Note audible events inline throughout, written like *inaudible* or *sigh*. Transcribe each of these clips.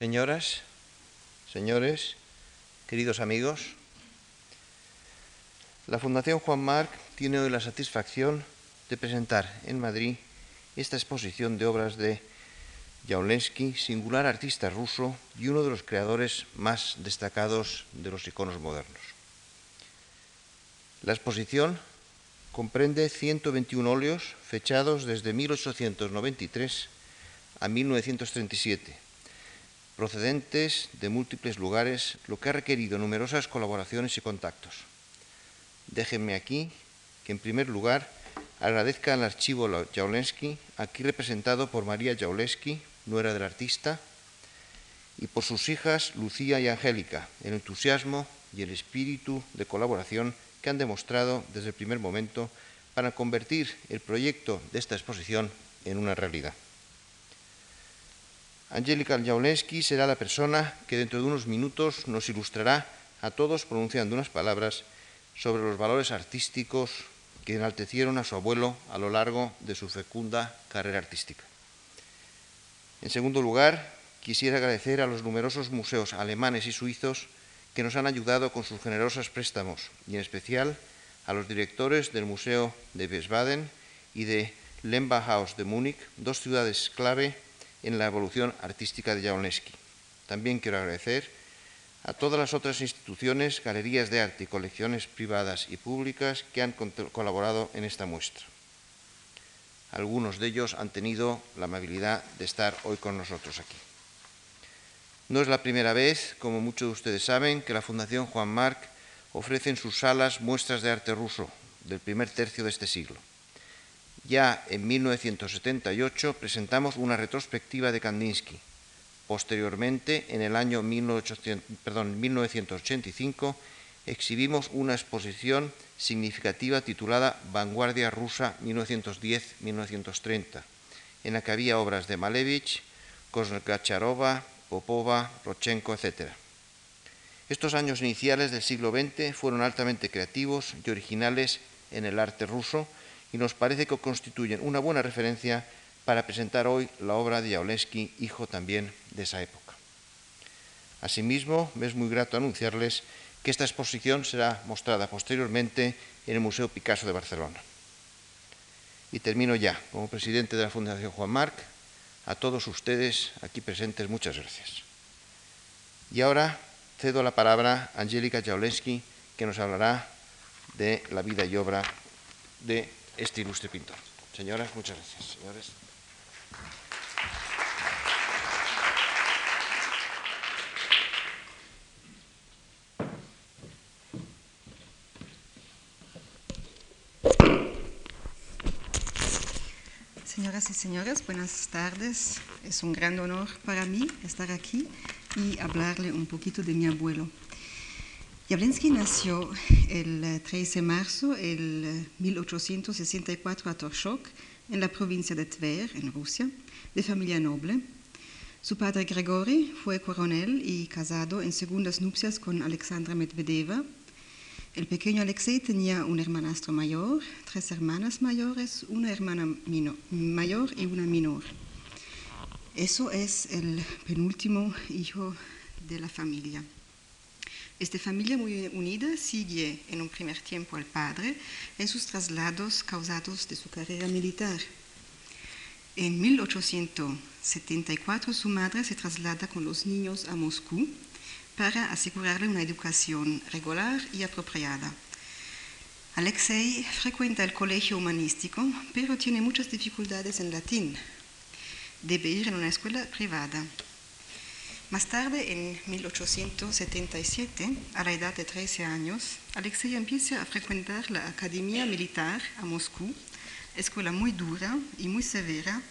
Señoras, señores, queridos amigos, la Fundación Juan Marc tiene hoy la satisfacción de presentar en Madrid esta exposición de obras de Jaulensky, singular artista ruso y uno de los creadores más destacados de los iconos modernos. La exposición comprende 121 óleos fechados desde 1893 a 1937 procedentes de múltiples lugares, lo que ha requerido numerosas colaboraciones y contactos. Déjenme aquí que, en primer lugar, agradezca al archivo Jaulensky, aquí representado por María Jaulensky, nuera del artista, y por sus hijas Lucía y Angélica, el entusiasmo y el espíritu de colaboración que han demostrado desde el primer momento para convertir el proyecto de esta exposición en una realidad. Angélica Jaulensky será la persona que dentro de unos minutos nos ilustrará a todos pronunciando unas palabras sobre los valores artísticos que enaltecieron a su abuelo a lo largo de su fecunda carrera artística. En segundo lugar, quisiera agradecer a los numerosos museos alemanes y suizos que nos han ayudado con sus generosos préstamos y en especial a los directores del Museo de Wiesbaden y de Lembachhaus de Múnich, dos ciudades clave en la evolución artística de Jablonski. También quiero agradecer a todas las otras instituciones, galerías de arte y colecciones privadas y públicas que han colaborado en esta muestra. Algunos de ellos han tenido la amabilidad de estar hoy con nosotros aquí. No es la primera vez, como muchos de ustedes saben, que la Fundación Juan Marc ofrece en sus salas muestras de arte ruso del primer tercio de este siglo. Ya en 1978 presentamos una retrospectiva de Kandinsky. Posteriormente, en el año 1985, exhibimos una exposición significativa titulada Vanguardia rusa 1910-1930, en la que había obras de Malevich, Kosgacharova, Popova, Rochenko, etc. Estos años iniciales del siglo XX fueron altamente creativos y originales en el arte ruso, y nos parece que constituyen una buena referencia para presentar hoy la obra de Jaulensky, hijo también de esa época. Asimismo, me es muy grato anunciarles que esta exposición será mostrada posteriormente en el Museo Picasso de Barcelona. Y termino ya. Como presidente de la Fundación Juan Marc, a todos ustedes aquí presentes, muchas gracias. Y ahora cedo la palabra a Angélica Jaulensky, que nos hablará de la vida y obra de este ilustre pintor. Señoras, muchas gracias. Señores. Señoras y señores, buenas tardes. Es un gran honor para mí estar aquí y hablarle un poquito de mi abuelo. Jablensky nació el 13 de marzo de 1864 a Torshok, en la provincia de Tver, en Rusia, de familia noble. Su padre Gregory fue coronel y casado en segundas nupcias con Alexandra Medvedeva. El pequeño Alexei tenía un hermanastro mayor, tres hermanas mayores, una hermana mayor y una menor. Eso es el penúltimo hijo de la familia. Esta familia muy unida sigue en un primer tiempo al padre en sus traslados causados de su carrera militar. En 1874 su madre se traslada con los niños a Moscú para asegurarle una educación regular y apropiada. Alexei frecuenta el colegio humanístico, pero tiene muchas dificultades en latín. Debe ir en una escuela privada. Más tarde, en 1877, a la edad de 13 años, Alexei empieza a frecuentar la Academia Militar a Moscú, escuela muy dura y muy severa,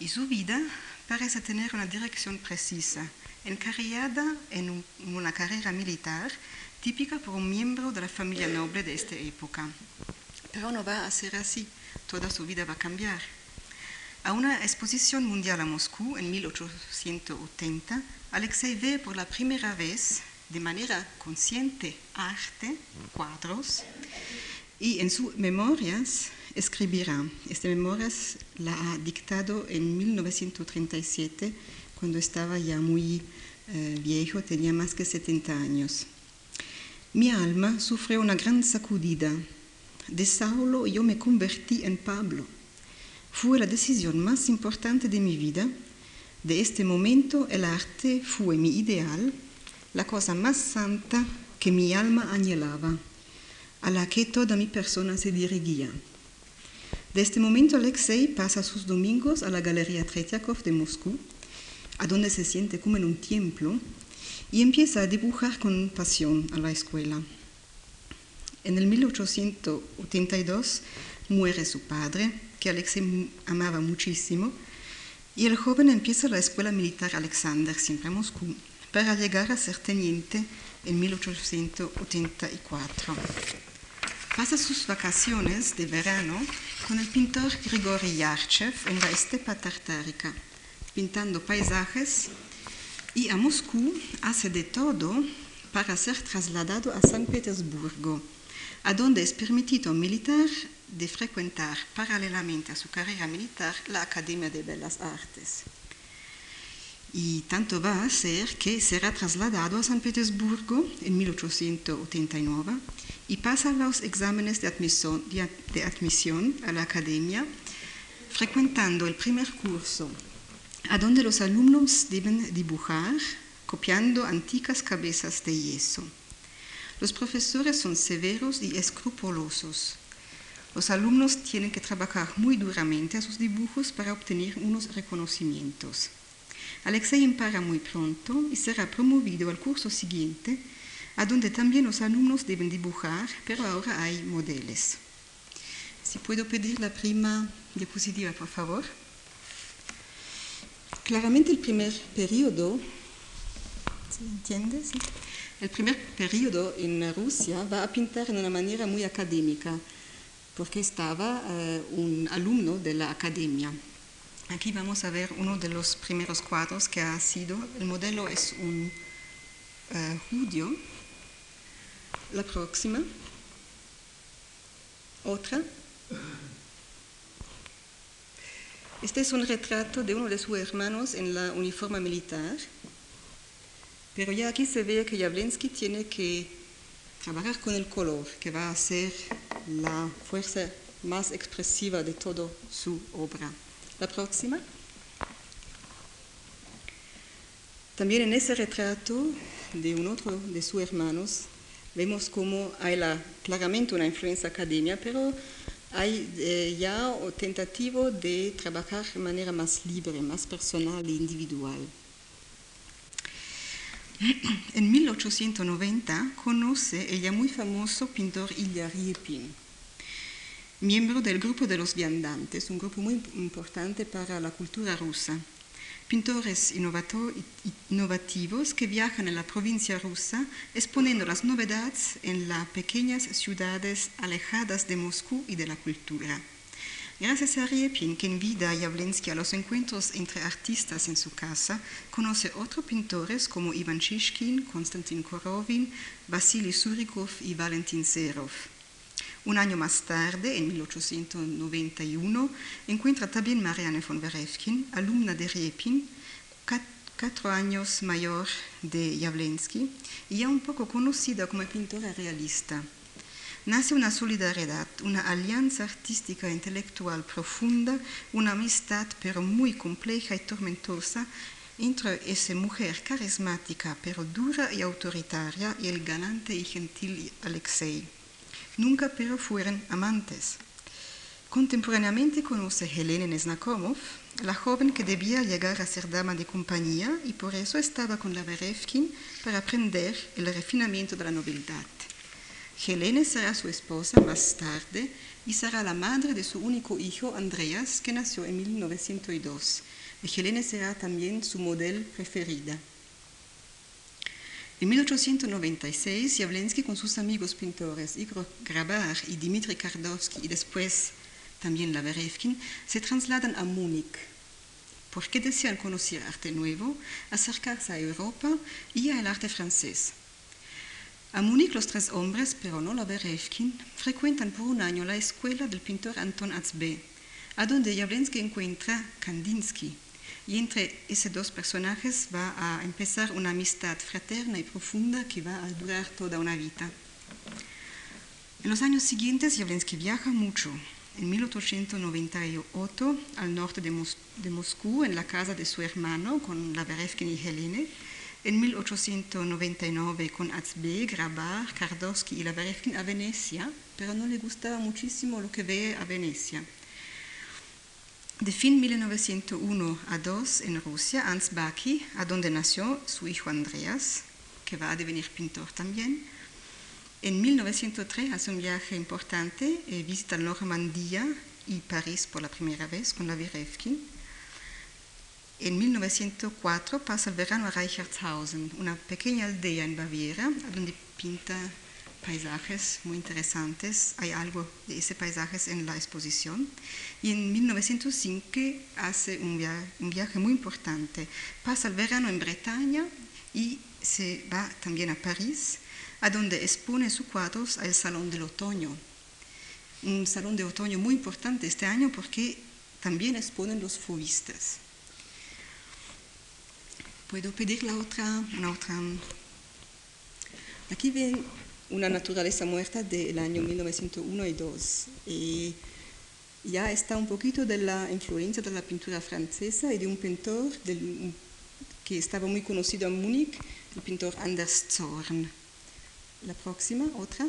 y su vida parece tener una dirección precisa, encarriada en una carrera militar típica por un miembro de la familia noble de esta época. Pero no va a ser así, toda su vida va a cambiar. A una exposición mundial a Moscú en 1880, Alexei ve por la primera vez de manera consciente arte, cuadros, y en sus memorias escribirá. Esta memorias la ha dictado en 1937 cuando estaba ya muy eh, viejo, tenía más que 70 años. Mi alma sufrió una gran sacudida. De Saulo yo me convertí en Pablo. Fue la decisión más importante de mi vida. De este momento el arte fue mi ideal, la cosa más santa que mi alma anhelaba, a la que toda mi persona se dirigía. De este momento Alexei pasa sus domingos a la Galería Tretiakov de Moscú, a donde se siente como en un templo, y empieza a dibujar con pasión a la escuela. En el 1882 muere su padre, que Alexei amaba muchísimo, y el joven empieza la escuela militar Alexander, siempre en Moscú, para llegar a ser teniente en 1884. Pasa sus vacaciones de verano con el pintor Grigory Yarchev en la estepa tartárica, pintando paisajes y a Moscú hace de todo para ser trasladado a San Petersburgo, a donde es permitido militar de frecuentar paralelamente a su carrera militar la Academia de Bellas Artes. Y tanto va a ser que será trasladado a San Petersburgo en 1889 y pasa los exámenes de admisión, a la academia, frecuentando el primer curso, a donde los alumnos deben dibujar copiando antiguas cabezas de yeso. Los profesores son severos y escrupulosos. Los alumnos tienen que trabajar muy duramente a sus dibujos para obtener unos reconocimientos. Alexei empara muy pronto y será promovido al curso siguiente, a donde también los alumnos deben dibujar, pero ahora hay modelos. Si puedo pedir la prima diapositiva, por favor. Claramente el primer periodo, ¿se entiende? El primer periodo en Rusia va a pintar de una manera muy académica, porque estaba uh, un alumno de la academia. Aquí vamos a ver uno de los primeros cuadros que ha sido. El modelo es un uh, judío. La próxima. Otra. Este es un retrato de uno de sus hermanos en la uniforme militar. Pero ya aquí se ve que Jablensky tiene que trabajar con el color, que va a ser la fuerza más expresiva de toda su obra. La próxima. También en ese retrato de un otro de sus hermanos vemos cómo hay la, claramente una influencia academia, pero hay eh, ya tentativo de trabajar de manera más libre, más personal e individual. *clears throat* En 1890 conoce el ya muy famoso pintor Ilya Riepin, miembro del grupo de los viandantes, un grupo muy importante para la cultura rusa. Pintores innovativos que viajan en la provincia rusa exponiendo las novedades en las pequeñas ciudades alejadas de Moscú y de la cultura. Gracias a Riepin, que invita a Jablensky a los encuentros entre artistas en su casa, conoce otros pintores como Ivan Shishkin, Konstantin Korovin, Vasily Surikov y Valentin Serov. Un año más tarde, en 1891, encuentra también Marianne von Werefkin, alumna de Riepin, cuatro años mayor de Jablensky y ya un poco conocida como pintora realista. Nace una solidaridad, una alianza artística e intelectual profunda, una amistad pero muy compleja y tormentosa entre esa mujer carismática pero dura y autoritaria y el galante y gentil Alexei. Nunca pero fueron amantes. Contemporáneamente conoce Helene Nesnakomov, la joven que debía llegar a ser dama de compañía y por eso estaba con la Berevkin para aprender el refinamiento de la novedad. Helene será su esposa más tarde y será la madre de su único hijo, Andreas, que nació en 1902. Y Helene será también su modelo preferida. En 1896, Jablensky con sus amigos pintores Igor Grabar y Dmitry Kardovsky y después también la Berevkin, se trasladan a Múnich porque desean conocer arte nuevo, acercarse a Europa y al arte francés. A Múnich los tres hombres, pero no la Berevkin, frecuentan por un año la escuela del pintor Anton Atzbe, a donde Jablensky encuentra Kandinsky, y entre esos dos personajes va a empezar una amistad fraterna y profunda que va a durar toda una vida. En los años siguientes, Jawlensky viaja mucho. En 1898, al norte de, Mos de Moscú, en la casa de su hermano, con la Berevkin y Helene. En 1899, con Atzbe, Grabar, Kardowski y la Berevkin a Venecia, pero no le gustaba muchísimo lo que ve a Venecia. De fin 1901 a 2 en Rusia, Ansbaki, a donde nació su hijo Andreas, que va a devenir pintor también. En 1903 hace un viaje importante, eh, visita Normandía y París por la primera vez con la Virevkin. En 1904 pasa el verano a Reichertshausen, una pequeña aldea en Baviera, donde pinta paisajes muy interesantes. Hay algo de ese paisajes en la exposición. Y en 1905 hace un viaje, muy importante. Pasa el verano en Bretaña y se va también a París, a donde expone sus cuadros al Salón del Otoño. Un salón de otoño muy importante este año porque también exponen los fauvistas. Puedo pedir la otra, una otra. Aquí ven una naturaleza muerta del año 1901 y 2. Y ya está un poquito de la influencia de la pintura francesa y de un pintor del, que estaba muy conocido en Múnich, el pintor Anders Zorn. La próxima, otra.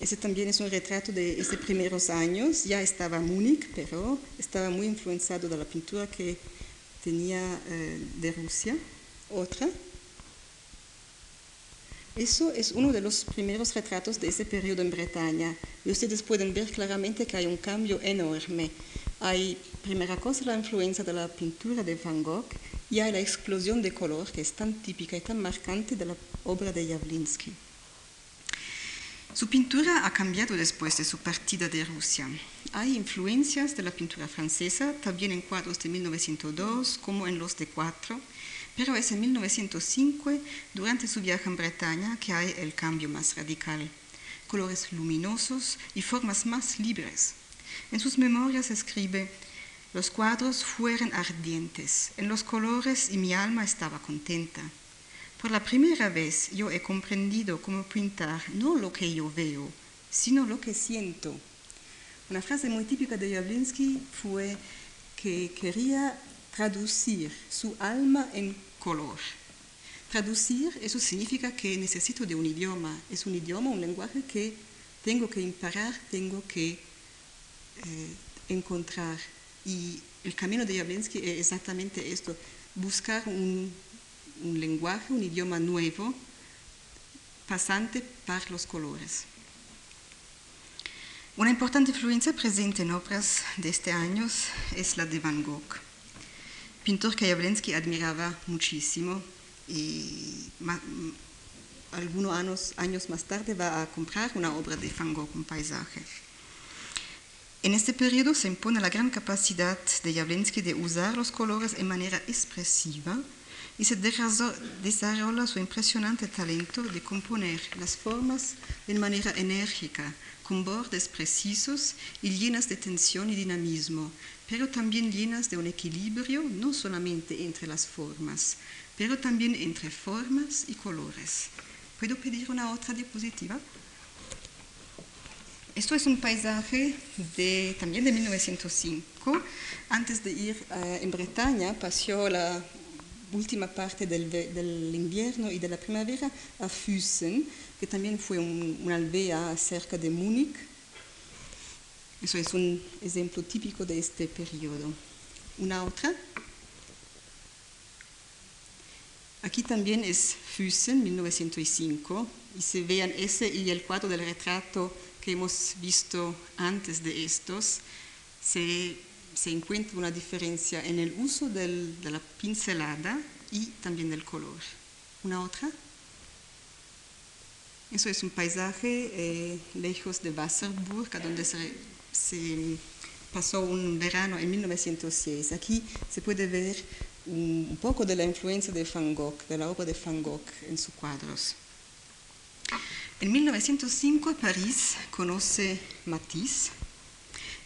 Ese también es un retrato de esos primeros años. Ya estaba en Múnich, pero estaba muy influenciado de la pintura que tenía eh, de Rusia. Otra. Eso es uno de los primeros retratos de ese periodo en Bretaña. Y ustedes pueden ver claramente que hay un cambio enorme. Hay, primera cosa, la influencia de la pintura de Van Gogh y hay la explosión de color que es tan típica y tan marcante de la obra de Jawlensky. Su pintura ha cambiado después de su partida de Rusia. Hay influencias de la pintura francesa, también en cuadros de 1902 como en los de cuatro, pero es en 1905, durante su viaje en Bretaña, que hay el cambio más radical. Colores luminosos y formas más libres. En sus memorias escribe, los cuadros fueron ardientes, en los colores y mi alma estaba contenta. Por la primera vez yo he comprendido cómo pintar no lo que yo veo, sino lo que siento. Una frase muy típica de Jawlensky fue que quería traducir su alma en color. Traducir, eso significa que necesito de un idioma. Es un idioma, un lenguaje que tengo que imparar, tengo que eh, encontrar. Y el camino de Jawlensky es exactamente esto, buscar un, un lenguaje, un idioma nuevo, pasante para los colores. Una importante influencia presente en obras de este año es la de Van Gogh, pintor que Jawlensky admiraba muchísimo y algunos años, años más tarde va a comprar una obra de Van Gogh, un paisaje. En este periodo se impone la gran capacidad de Jawlensky de usar los colores en manera expresiva y se desarrolla su impresionante talento de componer las formas de manera enérgica, con bordes precisos y llenas de tensión y dinamismo, pero también llenas de un equilibrio no solamente entre las formas, pero también entre formas y colores. ¿Puedo pedir una otra diapositiva? Esto es un paisaje de, también de 1905. Antes de ir uh, en Bretaña, pasó la última parte del, del, invierno y de la primavera a Füssen, que también fue un, una aldea cerca de Múnich. Eso es un ejemplo típico de este periodo. Una otra. Aquí también es Füssen, 1905, y se vean ese y el cuadro del retrato que hemos visto antes de estos. Se se encuentra una diferencia en el uso del, de la pincelada y también del color. ¿Una otra? Eso es un paisaje eh, lejos de Wasserburg, donde se, se, pasó un verano en 1906. Aquí se puede ver un, un poco de la influencia de Van Gogh, de la obra de Van Gogh en sus cuadros. En 1905 París conoce Matisse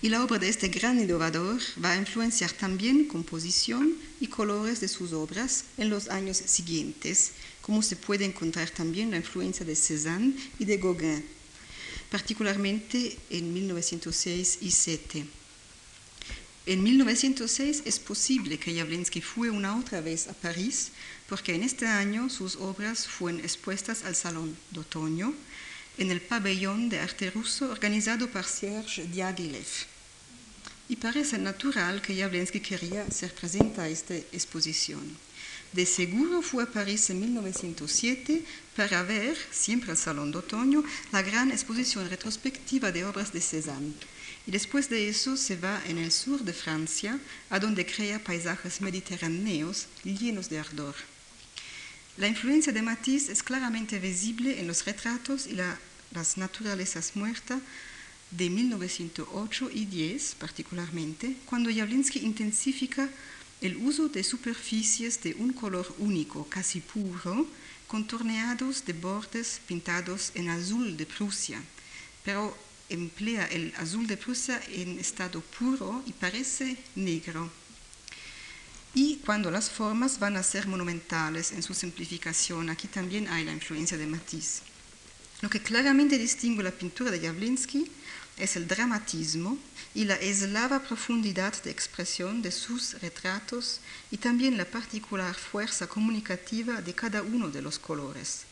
y la obra de este gran innovador va a influenciar también composición y colores de sus obras en los años siguientes, como se puede encontrar también la influencia de Cézanne y de Gauguin, particularmente en 1906 y 7. En 1906 es posible que Jawlensky fue una otra vez a París, porque en este año sus obras fueron expuestas al Salón de Otoño en el pabellón de arte ruso organizado por Serge Diaghilev. Y parece natural que Jawlensky quería ser presente a esta exposición. De seguro fue a París en 1907 para ver, siempre al Salón de Otoño, la gran exposición retrospectiva de obras de Cézanne y después de eso se va en el sur de Francia, a donde crea paisajes mediterráneos llenos de ardor. La influencia de Matisse es claramente visible en los retratos y la, las naturalezas muertas de 1908 y 10 particularmente, cuando Jawlensky intensifica el uso de superficies de un color único, casi puro, contorneados de bordes pintados en azul de Prusia, pero emplea el azul de Prusia en estado puro y parece negro. Y cuando las formas van a ser monumentales en su simplificación, aquí también hay la influencia de Matisse. Lo que claramente distingue la pintura de Jawlensky es el dramatismo y la eslava profundidad de expresión de sus retratos y también la particular fuerza comunicativa de cada uno de los colores.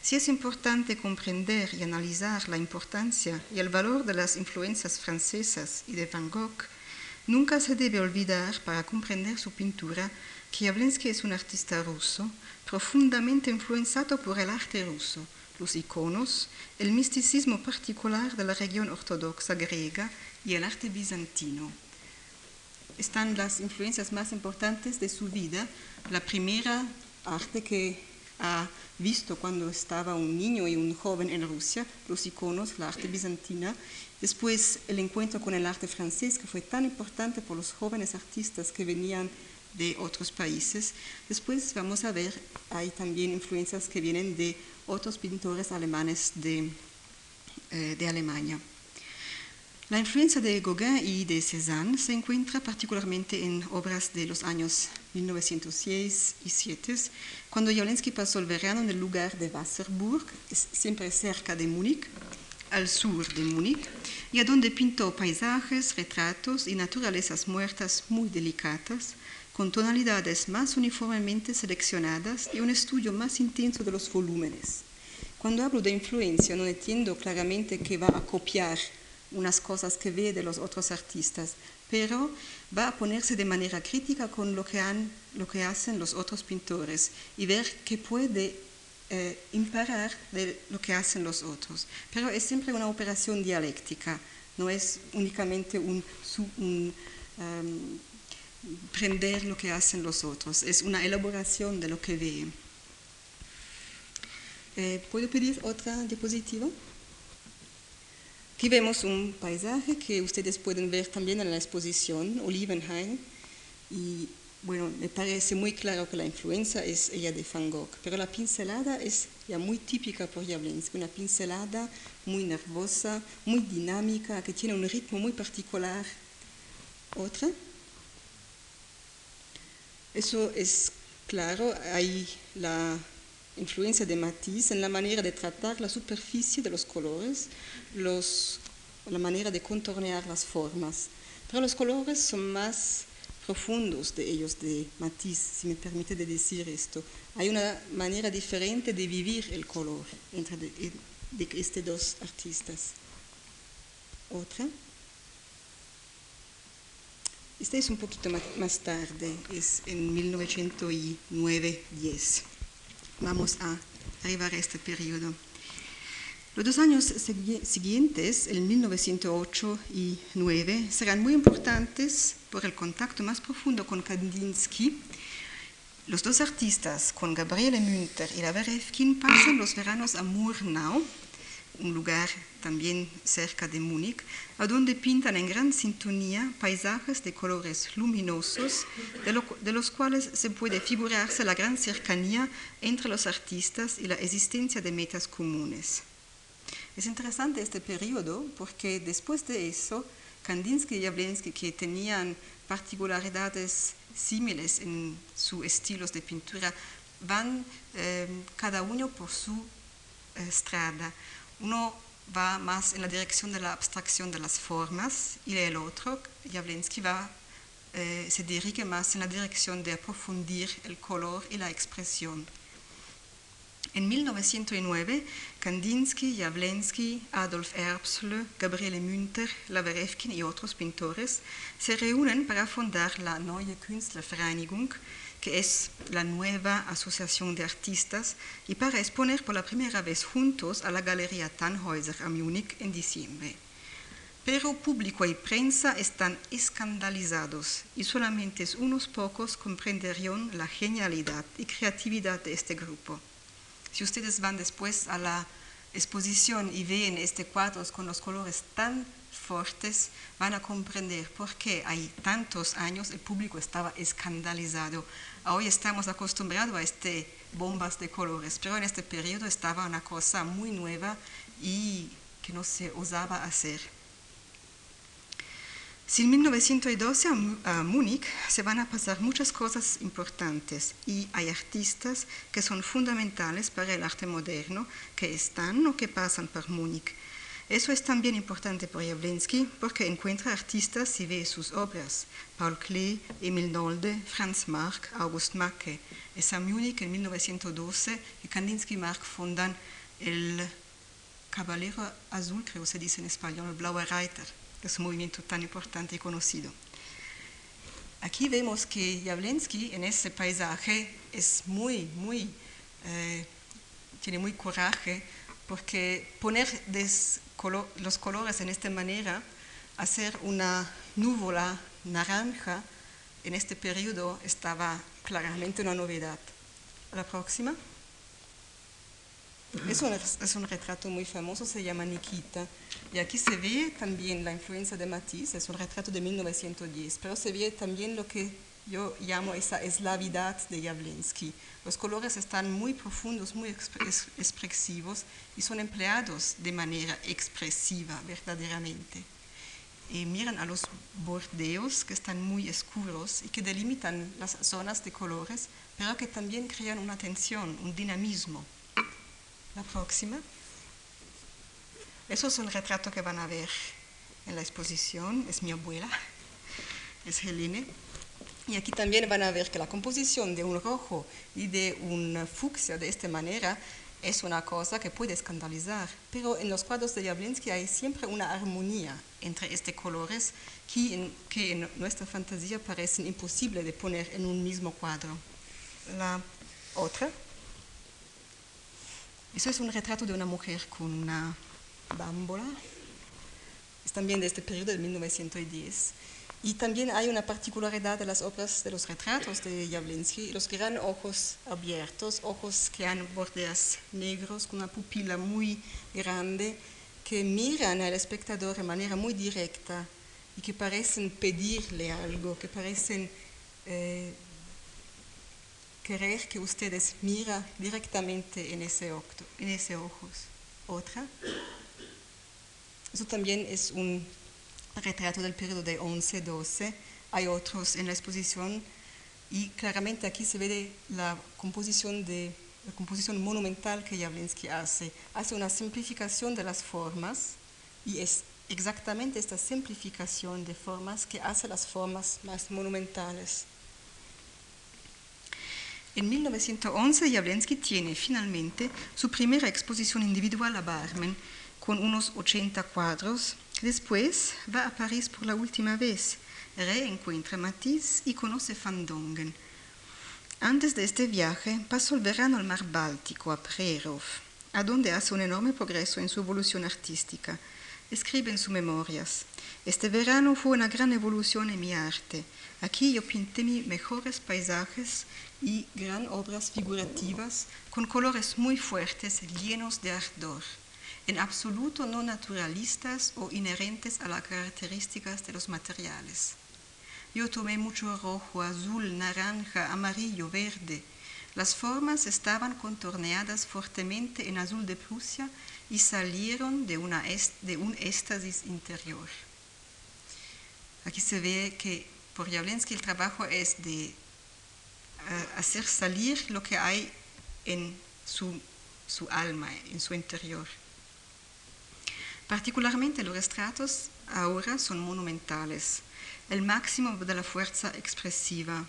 Si es importante comprender y analizar la importancia y el valor de las influencias francesas y de Van Gogh, nunca se debe olvidar para comprender su pintura que Jawlensky es un artista ruso profundamente influenciado por el arte ruso, los iconos, el misticismo particular de la región ortodoxa griega y el arte bizantino. Están las influencias más importantes de su vida. La primera arte que ha visto cuando estaba un niño y un joven en Rusia, los iconos, la arte bizantina. Después el encuentro con el arte francés, que fue tan importante por los jóvenes artistas que venían de otros países. Después vamos a ver, hay también influencias que vienen de otros pintores alemanes de, eh, de Alemania. La influencia de Gauguin y de Cézanne se encuentra particularmente en obras de los años 1906 y 7, cuando Jawlensky pasó el verano en el lugar de Wasserburg, siempre cerca de Múnich, al sur de Múnich, y a donde pintó paisajes, retratos y naturalezas muertas muy delicadas, con tonalidades más uniformemente seleccionadas y un estudio más intenso de los volúmenes. Cuando hablo de influencia, no entiendo claramente que va a copiar unas cosas que ve de los otros artistas, pero va a ponerse de manera crítica con lo que, han, lo que hacen los otros pintores y ver qué puede eh, imparar de lo que hacen los otros. Pero es siempre una operación dialéctica, no es únicamente un, un um, prender lo que hacen los otros, es una elaboración de lo que ve. Eh, ¿Puedo pedir otra diapositiva? Aquí vemos un paisaje que ustedes pueden ver también en la exposición Olivenhain y bueno, me parece muy claro que la influencia es ella de Van Gogh, pero la pincelada es ya muy típica por Jawlensky, una pincelada muy nervosa, muy dinámica, que tiene un ritmo muy particular. Otra. Eso es claro, hay la influencia de Matisse en la manera de tratar la superficie de los colores, los, la manera de contornear las formas. Pero los colores son más profundos de ellos, de Matisse, si me permite de decir esto. Hay una manera diferente de vivir el color entre de, de estos dos artistas. Otra. Esta es un poquito más tarde, es en 1909-10 vamos a arribar a este periodo. Los dos años siguientes, el 1908 y 9, serán muy importantes por el contacto más profundo con Kandinsky. Los dos artistas, con Gabriele Münter y Laverevkin, pasan los veranos a Murnau, un lugar también cerca de Múnich, a donde pintan en gran sintonía paisajes de colores luminosos, de, lo, de, los cuales se puede figurarse la gran cercanía entre los artistas y la existencia de metas comunes. Es interesante este periodo porque después de eso, Kandinsky y Jablinski, que tenían particularidades similares en sus estilos de pintura, van eh, cada uno por su eh, estrada. Uno va más en la dirección de la abstracción de las formas y el otro, Jablinski, va, eh, se dirige más en la dirección de aprofundir el color y la expresión. En 1909, Kandinsky, Jawlensky, Adolf Erbsle, Gabriele Münter, Laverevkin y otros pintores se reúnen para fundar la Neue Künstlervereinigung, que es la nueva asociación de artistas, y para exponer por la primera vez juntos a la Galería Tannhäuser a Múnich en diciembre. Pero público y prensa están escandalizados y solamente unos pocos comprenderían la genialidad y creatividad de este grupo. Si ustedes van después a la exposición y ven este cuadro con los colores tan fuertes, van a comprender por qué hay tantos años el público estaba escandalizado. Hoy estamos acostumbrados a este bombas de colores, pero en este periodo estaba una cosa muy nueva y que no se osaba hacer. Si en 1912 a Múnich se van a pasar muchas cosas importantes y hay artistas que son fundamentales para el arte moderno que están o que pasan por Múnich. Eso es también importante para Jablinski porque encuentra artistas y ve sus obras. Paul Klee, Emil Nolde, Franz Marc, August Macke. Es a Múnich en 1912 que Kandinsky y Marc fundan el Caballero Azul, creo se dice en español, el Blaue Reiter es un movimiento tan importante y conocido. Aquí vemos que Jablinski en ese paisaje es muy, muy, eh, tiene muy coraje porque poner los colores en esta manera, hacer una núvola naranja en este periodo estaba claramente una novedad. La próxima. Es un, es un, retrato muy famoso, se llama Nikita. Y aquí se ve también la influencia de Matisse, es un retrato de 1910, pero se ve también lo que yo llamo esa eslavidad de Jablinski. Los colores están muy profundos, muy expresivos y son empleados de manera expresiva, verdaderamente. Y miran a los bordeos que están muy oscuros y que delimitan las zonas de colores, pero que también crean una tensión, un dinamismo. La próxima. Eso es el retrato que van a ver en la exposición. Es mi abuela, es Helene. Y aquí también van a ver que la composición de un rojo y de un fucsia de esta manera es una cosa que puede escandalizar, pero en los cuadros de Jablinski hay siempre una armonía entre estos colores que en, que en nuestra fantasía parecen imposibles de poner en un mismo cuadro. La otra. Eso es un retrato de una mujer con una bámbola. Es también de este periodo de 1910. Y también hay una particularidad de las obras de los retratos de Jablinski, los gran ojos abiertos, ojos que han bordes negros, con una pupila muy grande, que miran al espectador de manera muy directa y que parecen pedirle algo, que parecen eh, querer que ustedes mira directamente en ese, octo, en ese ojos. Otra. Eso también es un retrato del periodo de 11-12. Hay otros en la exposición y claramente aquí se ve la composición, de, la composición monumental que Jablinski hace. Hace una simplificación de las formas y es exactamente esta simplificación de formas que hace las formas más monumentales. En 1911 Jablinski tiene finalmente su primera exposición individual a Barmen con unos 80 cuadros. Después va a París por la última vez, reencuentra Matisse y conoce Van Dongen. Antes de este viaje pasó el verano al mar Báltico, a Prerov, a donde hace un enorme progreso en su evolución artística. Escribe en sus memorias, este verano fue una gran evolución en mi arte. Aquí yo pinté mis mejores paisajes y gran obras figurativas con colores muy fuertes, llenos de ardor, en absoluto no naturalistas o inherentes a las características de los materiales. Yo tomé mucho rojo, azul, naranja, amarillo, verde. Las formas estaban contorneadas fuertemente en azul de Prusia y salieron de, un éxtasis interior. Aquí se ve que por Jablensky el trabajo es de eh, hacer salir lo que hay en su alma, en su interior. Particularmente los retratos ahora son monumentales, el máximo de la fuerza expresiva,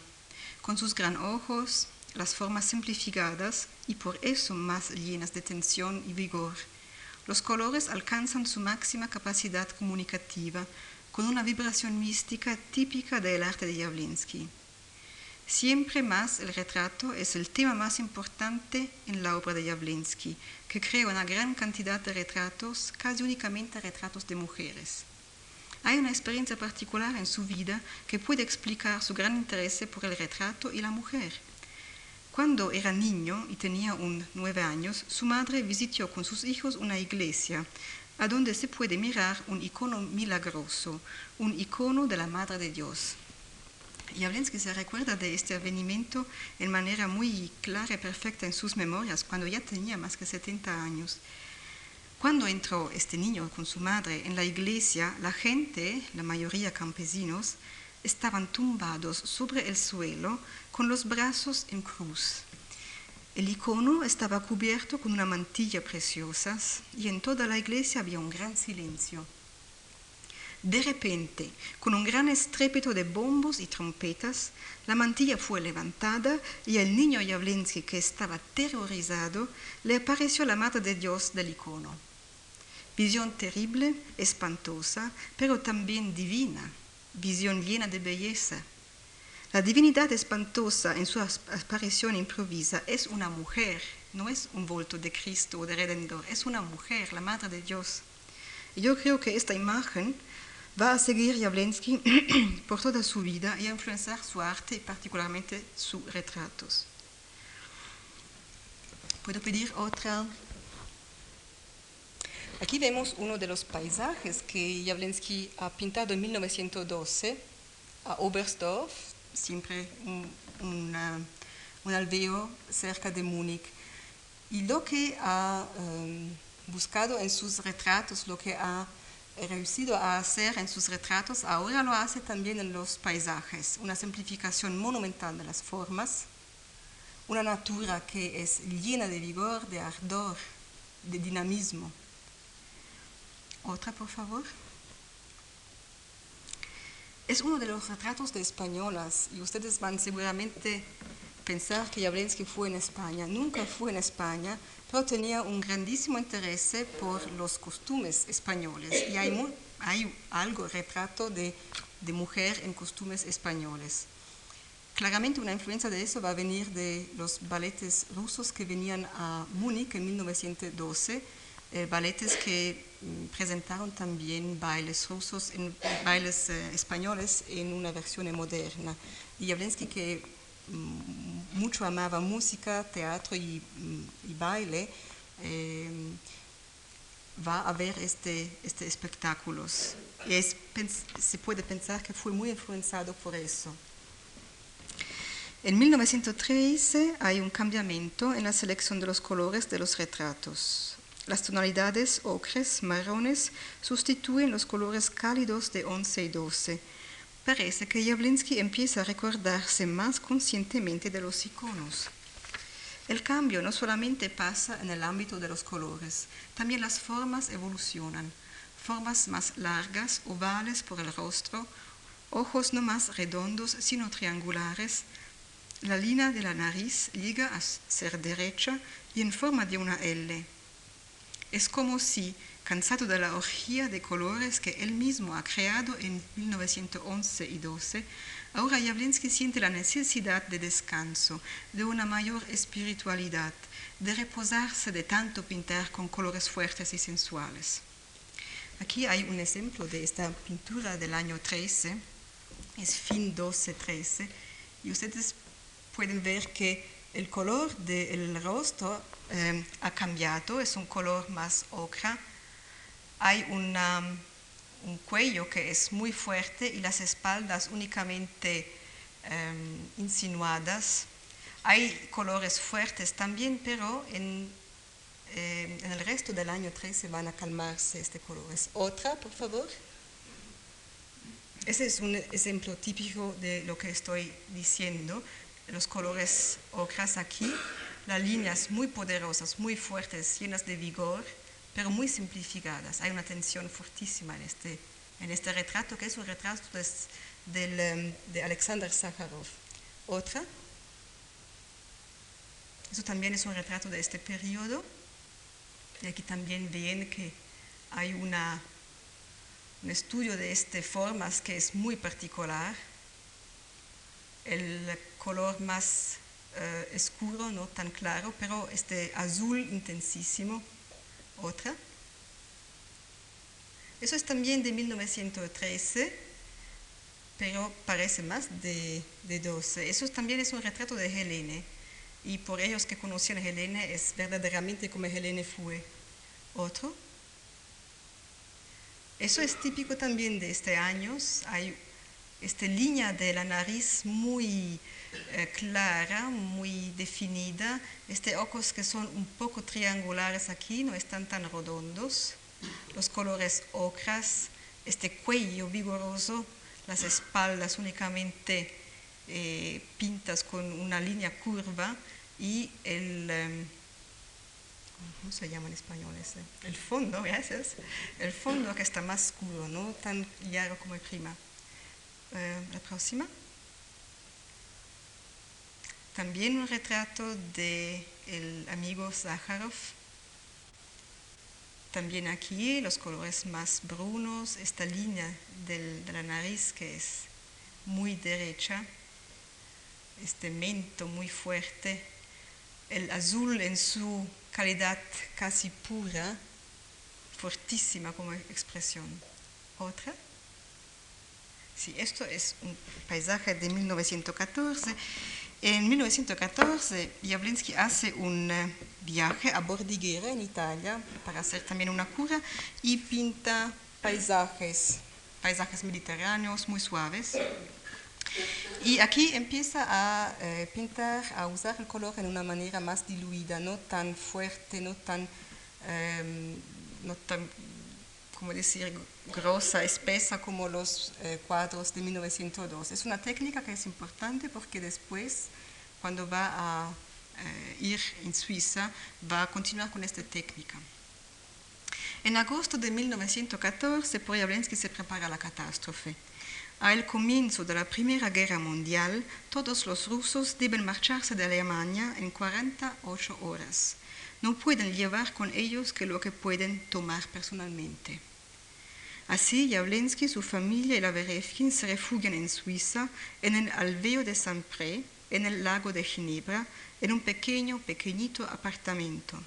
con sus gran ojos, las formas simplificadas y por eso más llenas de tensión y vigor. Los colores alcanzan su máxima capacidad comunicativa con una vibración mística típica del arte de Jawlensky. Siempre más el retrato es el tema más importante en la obra de Jawlensky, que crea una gran cantidad de retratos, casi únicamente retratos de mujeres. Hay una experiencia particular en su vida que puede explicar su gran interés por el retrato y la mujer. Cuando era niño y tenía un nueve años, su madre visitó con sus hijos una iglesia, a donde se puede mirar un icono milagroso, un icono de la Madre de Dios. Jawlensky se recuerda de este avenimiento en manera muy clara y perfecta en sus memorias cuando ya tenía más que 70 años. Cuando entró este niño con su madre en la iglesia, la gente, la mayoría campesinos, estaban tumbados sobre el suelo con los brazos en cruz. El icono estaba cubierto con una mantilla preciosa y en toda la iglesia había un gran silencio. De repente, con un gran estrépito de bombos y trompetas, la mantilla fue levantada y el niño Jawlensky, que estaba aterrorizado, le apareció la Madre de Dios del icono. Visión terrible, espantosa, pero también divina, visión llena de belleza. La divinidad espantosa en su aparición improvisa es una mujer, no es un volto de Cristo o de Redentor, es una mujer, la Madre de Dios. Yo creo que esta imagen va a seguir Jawlensky *clears throat* por toda su vida y a influenciar su arte particularmente sus retratos. ¿Puedo pedir otra? Aquí vemos uno de los paisajes que Jawlensky ha pintado en 1912 a Oberstdorf, siempre un, un aldeo cerca de Múnich. Y lo que ha um, buscado en sus retratos, lo que ha reducido a hacer en sus retratos, ahora lo hace también en los paisajes, una simplificación monumental de las formas, una natura que es llena de vigor, de ardor, de dinamismo. Otra, por favor. Es uno de los retratos de españolas y ustedes van seguramente a pensar que Jawlensky fue en España. Nunca fue en España, pero tenía un grandísimo interés por los costumes españoles y hay, hay algo retrato de, de, mujer en costumes españoles. Claramente una influencia de eso va a venir de los balletes rusos que venían a Múnich en 1912, eh, que mm, presentaron también bailes rusos, en, bailes eh, españoles en una versión moderna. Y Jawlensky que mucho amaba música, teatro y, baile, eh, va a ver este, este espectáculos. Y se puede pensar que fue muy influenciado por eso. En 1913 hay un cambiamiento en la selección de los colores de los retratos. Las tonalidades ocres, marrones, sustituyen los colores cálidos de 11 y 12 parece que Jawlensky empieza a recordarse más conscientemente de los iconos. El cambio no solamente pasa en el ámbito de los colores, también las formas evolucionan. Formas más largas, ovales por el rostro, ojos no más redondos sino triangulares. La línea de la nariz llega a ser derecha y en forma de una L. Es como si cansado de la orgía de colores que él mismo ha creado en 1911 y 12, ahora Jawlensky siente la necesidad de descanso, de una mayor espiritualidad, de reposarse de tanto pintar con colores fuertes y sensuales. Aquí hay un ejemplo de esta pintura del año 13, es fin 12-13, y ustedes pueden ver que el color del rostro eh, ha cambiado, es un color más ocra, hay un cuello que es muy fuerte y las espaldas únicamente em, insinuadas. Hay colores fuertes también, pero en, eh, en el resto del año 13 van a calmarse este colores. Otra, por favor. Ese es un ejemplo típico de lo que estoy diciendo. Los colores ocras aquí, las líneas muy poderosas, muy fuertes, llenas de vigor, pero muy simplificadas. Hay una tensión fortísima en este, en este retrato, que es un retrato del, em, de Alexander Sakharov. Otra. Eso también es un retrato de este periodo. Y aquí también ven que hay una, un estudio de estas formas que es muy particular. El color más eh, oscuro, no tan claro, pero este azul intensísimo. Otra. Eso es también de 1913, pero parece más de, de 12. Eso también es un retrato de Helene. Y por ellos que conocían a Helene es verdaderamente como Helene fue. Otro. Eso es típico también de este año. Hay esta línea de la nariz muy eh, clara, muy definida. Este ojos que son un poco triangulares aquí, no están tan redondos. Los colores ocras, este cuello vigoroso, las espaldas únicamente eh, pintas con una línea curva y el, em, ¿cómo se llama en español ese? El fondo, *laughs* gracias. El fondo que está más oscuro, no tan claro como el prima. Eh, la próxima. También un retrato de el amigo Zakharov. También aquí los colores más brunos, esta línea del- de la nariz que es muy derecha, este mento muy fuerte, el azul en su calidad casi pura, fortísima como expresión. Otra. Sí, esto es un paisaje de 1914. En 1914, Jablinski hace un eh, viaje a Bordighera, en Italia, para hacer también una cura y pinta paisajes, paisajes mediterráneos muy suaves. Y aquí empieza a eh, pintar, a usar el color en una manera más diluida, no tan fuerte, no tan, em, no tan como decir, grosa, espesa como los cuadros de 1902. Es una técnica que es importante porque después, cuando va a eh, ir en Suiza, va a continuar con esta técnica. En agosto de 1914, por Jablinski se prepara la catástrofe. Al comienzo de la Primera Guerra Mundial, todos los rusos deben marcharse de Alemania en 48 horas. No pueden llevar con ellos que lo que pueden tomar personalmente. Así, Jablinski, su familia y la Berefkin se refugian en Suiza, en el alveo de Saint-Pré, en el lago de Ginebra, en un pequeño, pequeñito apartamento.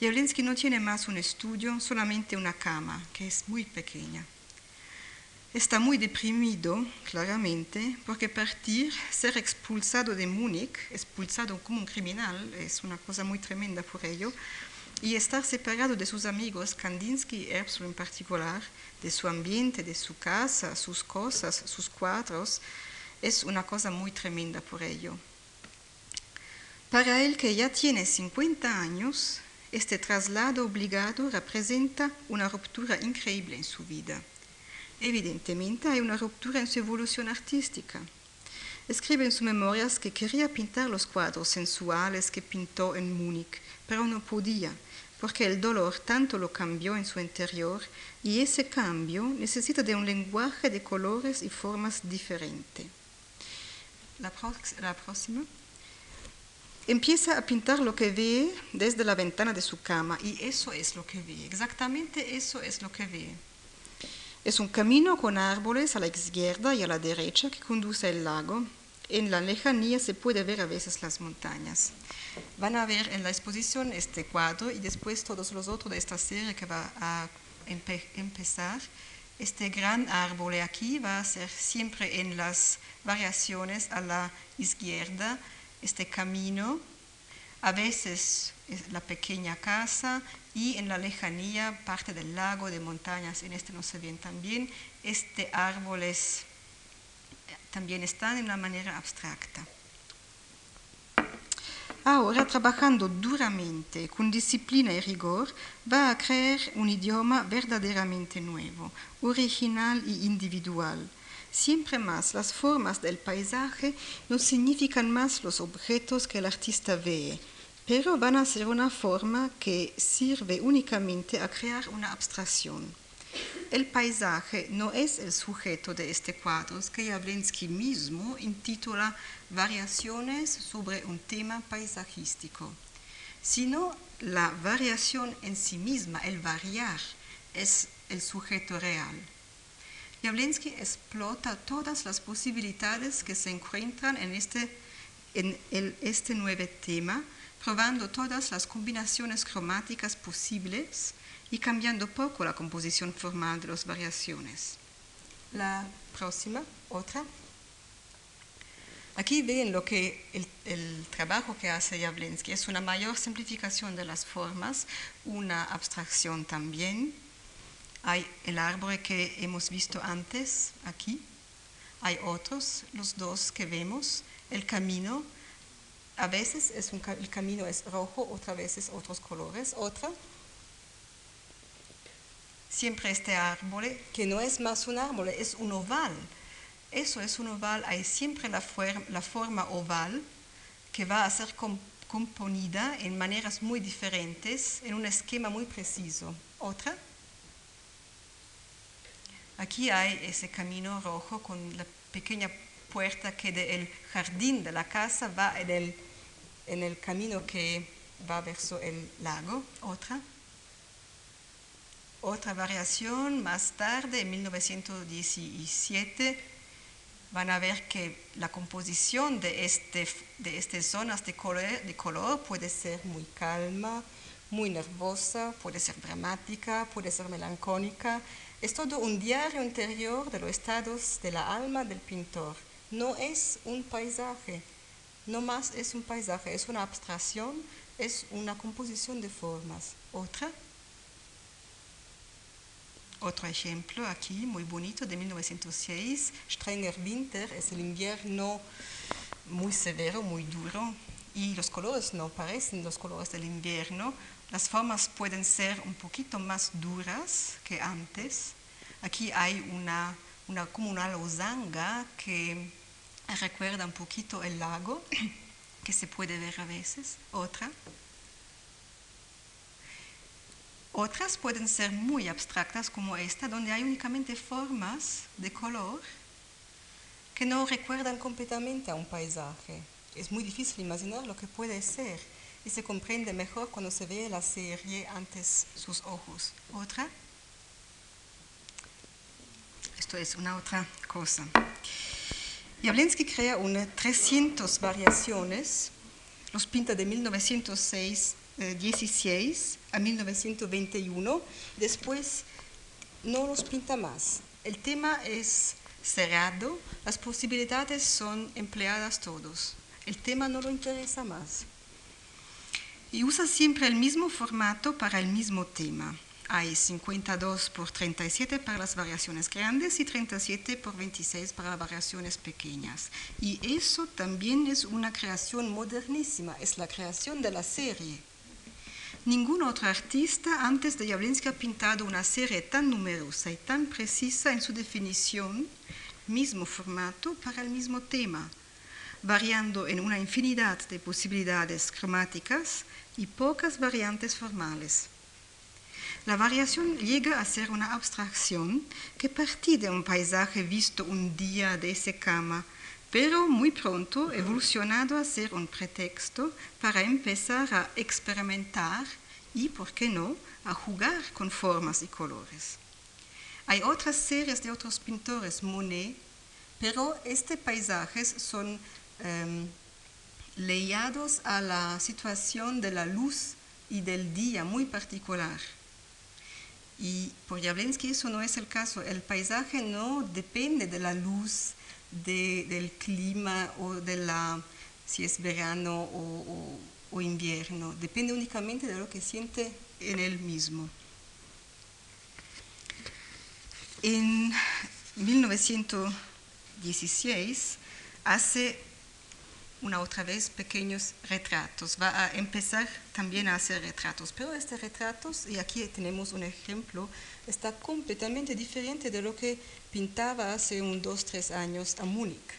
Jablinski no tiene más un estudio, solamente una cama, que es muy pequeña. Está muy deprimido, claramente, porque partir, ser expulsado de Múnich, expulsado como un criminal, es una cosa muy tremenda por ello, y estar separado de sus amigos, Kandinsky y Erbsel en particular, de su ambiente, de su casa, sus cosas, sus cuadros, es una cosa muy tremenda por ello. Para él, que ya tiene 50 años, este traslado obligado representa una ruptura increíble en su vida. Evidentemente hay una ruptura en su evolución artística. Escribe en sus memorias que quería pintar los cuadros sensuales que pintó en Múnich, pero no podía, porque el dolor tanto lo cambió en su interior y ese cambio necesita de un lenguaje de colores y formas diferente. La, la próxima. Empieza a pintar lo que ve desde la ventana de su cama y eso es lo que ve, exactamente eso es lo que ve. Es un camino con árboles a la izquierda y a la derecha que conduce al lago. En la lejanía se puede ver a veces las montañas. Van a ver en la exposición este cuadro y después todos los otros de esta serie que va a empe- empezar. Este gran árbol aquí va a ser siempre en las variaciones a la izquierda, este camino, a veces es la pequeña casa y en la lejanía parte del lago de montañas, en este no se ven también. Este árboles también están en una manera abstracta. Ahora, trabajando duramente, con disciplina y rigor, va a crear un idioma verdaderamente nuevo, original y individual. Siempre más las formas del paisaje no significan más los objetos que el artista ve, pero van a ser una forma que sirve únicamente a crear una abstracción. El paisaje no es el sujeto de este cuadro, que Jablinski mismo intitula Variaciones sobre un tema paisajístico, sino la variación en sí misma, el variar, es el sujeto real. Jablinski explota todas las posibilidades que se encuentran en este, este nuevo tema, probando todas las combinaciones cromáticas posibles y cambiando poco la composición formal de las variaciones. La próxima, otra. Aquí ven lo que el, el, trabajo que hace Jablinski es una mayor simplificación de las formas, una abstracción también. Hay el árbol que hemos visto antes aquí, hay otros, los dos que vemos, el camino. A veces es un, el camino es rojo, otras veces otros colores. Otra, siempre este árbol, que no es más un árbol, es un oval. Eso es un oval, hay siempre la, forma oval que va a ser comp componida en maneras muy diferentes, en un esquema muy preciso. Otra. Aquí hay ese camino rojo con la pequeña puerta que del jardín de la casa va en el, en el camino que va verso el lago. Otra. Otra variación más tarde, en 1917, van a ver que la composición de, este, de estas zonas de color, de color puede ser muy calma, muy nervosa, puede ser dramática, puede ser melancólica. Es todo un diario interior de los estados de la alma del pintor. No es un paisaje, no más es un paisaje, es una abstracción, es una composición de formas. Otra. Otro ejemplo aquí, muy bonito, de 1906, Strenger Winter, es el invierno muy severo, muy duro, y los colores no parecen los colores del invierno. Las formas pueden ser un poquito más duras que antes. Aquí hay una, una como una lozanga que recuerda un poquito el lago, que se puede ver a veces. Otra. Otras pueden ser muy abstractas como esta, donde hay únicamente formas de color que no recuerdan completamente a un paisaje. Es muy difícil imaginar lo que puede ser y se comprende mejor cuando se ve la serie antes sus ojos. Otra. Esto es una otra cosa. Jablinski crea unas 300 variaciones, los pinta de 1906 16 a 1921, después no los pinta más. El tema es cerrado, las posibilidades son empleadas todos. El tema no lo interesa más. Y usa siempre el mismo formato para el mismo tema. Hay 52 por 37 para las variaciones grandes y 37 por 26 para las variaciones pequeñas. Y eso también es una creación modernísima, es la creación de la serie. Ningún otro artista antes de Jablinski ha pintado una serie tan numerosa y tan precisa en su definición, mismo formato para el mismo tema, variando en una infinidad de posibilidades cromáticas y pocas variantes formales. La variación llega a ser una abstracción que partía de un paisaje visto un día de esa cama, pero muy pronto evolucionado a ser un pretexto para empezar a experimentar y, por qué no, a jugar con formas y colores. Hay otras series de otros pintores, Monet, pero estos paisajes son um, leídos a la situación de la luz y del día muy particular. Y por Jablinski eso no es el caso. El paisaje no depende de la luz, de, del clima o de la, si es verano o, o, o, invierno. Depende únicamente de lo que siente en él mismo. En 1916 hace una otra vez pequeños retratos. Va a empezar también a hacer retratos, pero estos retratos, y aquí tenemos un ejemplo, está completamente diferente de lo que pintaba hace un dos, tres años a Múnich.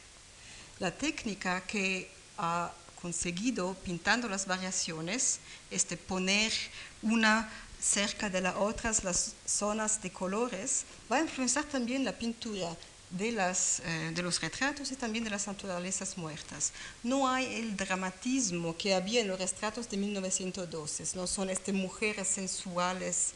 La técnica que ha conseguido pintando las variaciones es de poner una cerca de la otra las zonas de colores, va a influenciar también la pintura de, las, eh, de los retratos y también de las naturalezas muertas. No hay el dramatismo que había en los retratos de 1912, no son estas mujeres sensuales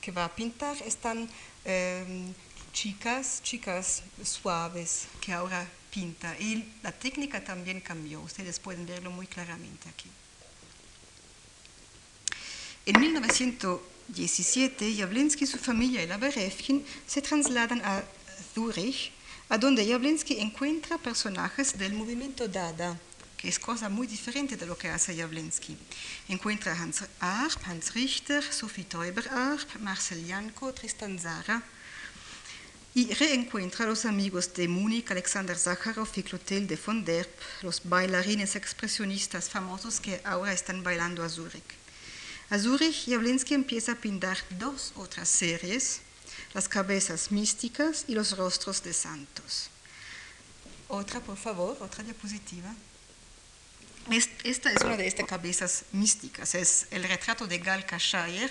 que va a pintar, están eh, chicas, chicas suaves que ahora pinta. Y la técnica también cambió, ustedes pueden verlo muy claramente aquí. En 1917, Jablinski, su familia y la Berefkin se trasladan a Zurich, a donde Jablinski encuentra personajes del movimiento Dada, que es cosa muy diferente de lo que hace Jablinski. Encuentra a Hans Arp, Hans Richter, Sophie Teuber-Arp, Marcel Janko, Tristan Zara, y reencuentra a los amigos de Múnich, Alexander Zakharov y Clotilde von Derp, los bailarines expresionistas famosos que ahora están bailando a Zúrich. A Zúrich, Jablinski empieza a pintar dos otras series, las cabezas místicas y los rostros de santos. Otra, por favor, otra diapositiva. Esta es una de estas cabezas místicas, es el retrato de Gal Kashayer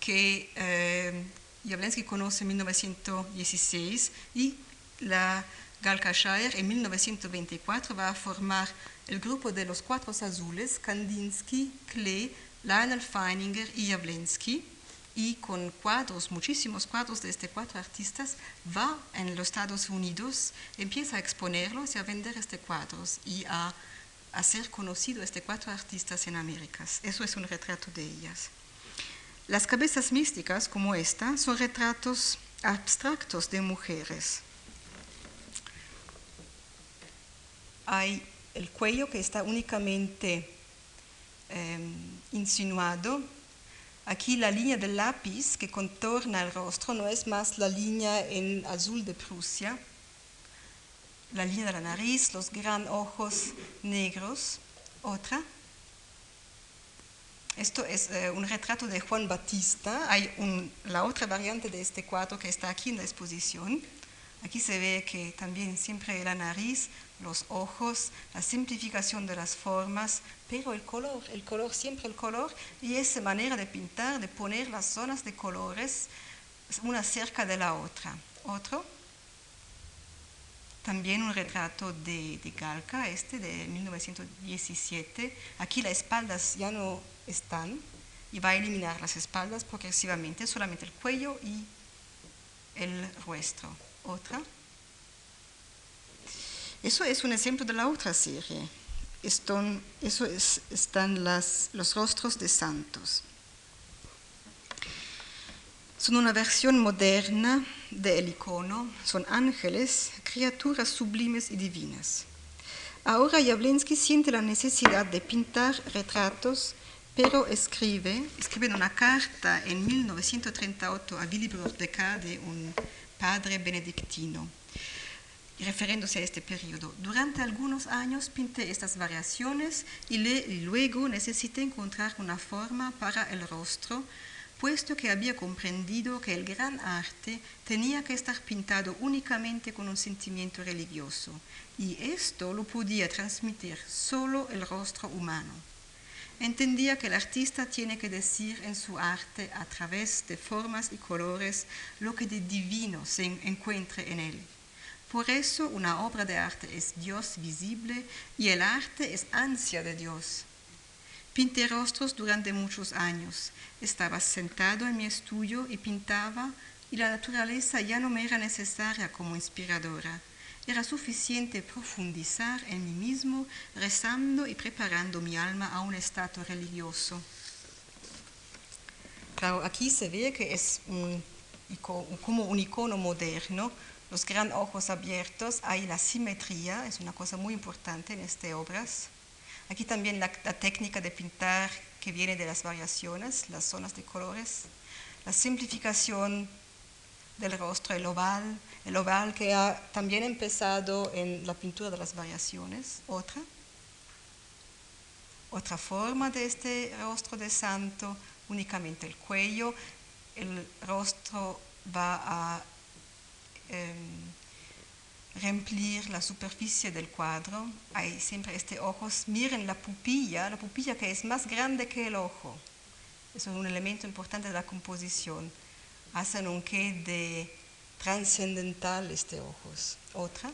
que eh, Jablinski conoce en 1916 y la Galkashire en 1924 va a formar el grupo de los cuatro azules, Kandinsky, Klee, Lionel Feininger y Jablinski, y con cuadros, muchísimos cuadros de estos cuatro artistas, va en los Estados Unidos, empieza a exponerlos y a vender estos cuadros y a hacer conocido a estos cuatro artistas en América. Eso es un retrato de ellas. Las cabezas místicas como esta son retratos abstractos de mujeres. Hay el cuello que está únicamente em, insinuado. Aquí la línea del lápiz que contorna el rostro no es más la línea en azul de Prusia. La línea de la nariz, los gran ojos negros. Otra. Esto es eh, un retrato de Juan Batista. Hay la otra variante de este cuadro que está aquí en la exposición. Aquí se ve que también siempre la nariz, los ojos, la simplificación de las formas, pero el color, el color, siempre el color, y esa manera de pintar, de poner las zonas de colores una cerca de la otra. Otro. También un retrato de, de Galca, este de 1917. Aquí las espaldas ya no están y va a eliminar las espaldas progresivamente, solamente el cuello y el rostro. Otra. Eso es un ejemplo de la otra serie. Están, eso están los rostros de santos. Son una versión moderna del icono, son ángeles, criaturas sublimes y divinas. Ahora Jablinski siente la necesidad de pintar retratos, pero escribe, escribe una carta en 1938 a Willibrord de un padre benedictino, refiriéndose a este periodo. Durante algunos años pinté estas variaciones y luego necesité encontrar una forma para el rostro puesto que había comprendido que el gran arte tenía que estar pintado únicamente con un sentimiento religioso, y esto lo podía transmitir solo el rostro humano. Entendía que el artista tiene que decir en su arte a través de formas y colores lo que de divino se encuentre en él. Por eso una obra de arte es Dios visible y el arte es ansia de Dios. Pinté rostros durante muchos años. Estaba sentado en mi estudio y pintaba y la naturaleza ya no me era necesaria como inspiradora. Era suficiente profundizar en mí mismo, rezando y preparando mi alma a un estado religioso. Claro, aquí se ve que es como un icono moderno, los grandes ojos abiertos, hay la simetría, es una cosa muy importante en estas obras. Aquí también la, técnica de pintar que viene de las variaciones, las zonas de colores, la simplificación del rostro, el oval, el oval que ha también empezado en la pintura de las variaciones. Otra. Otra forma de este rostro de santo, únicamente el cuello, el rostro va a eh, remplir la superficie del cuadro. Hay siempre este ojos, miren la pupilla, la pupilla que es más grande que el ojo. Eso es un elemento importante de la composición. Hacen un qué de trascendental este ojos. Otra.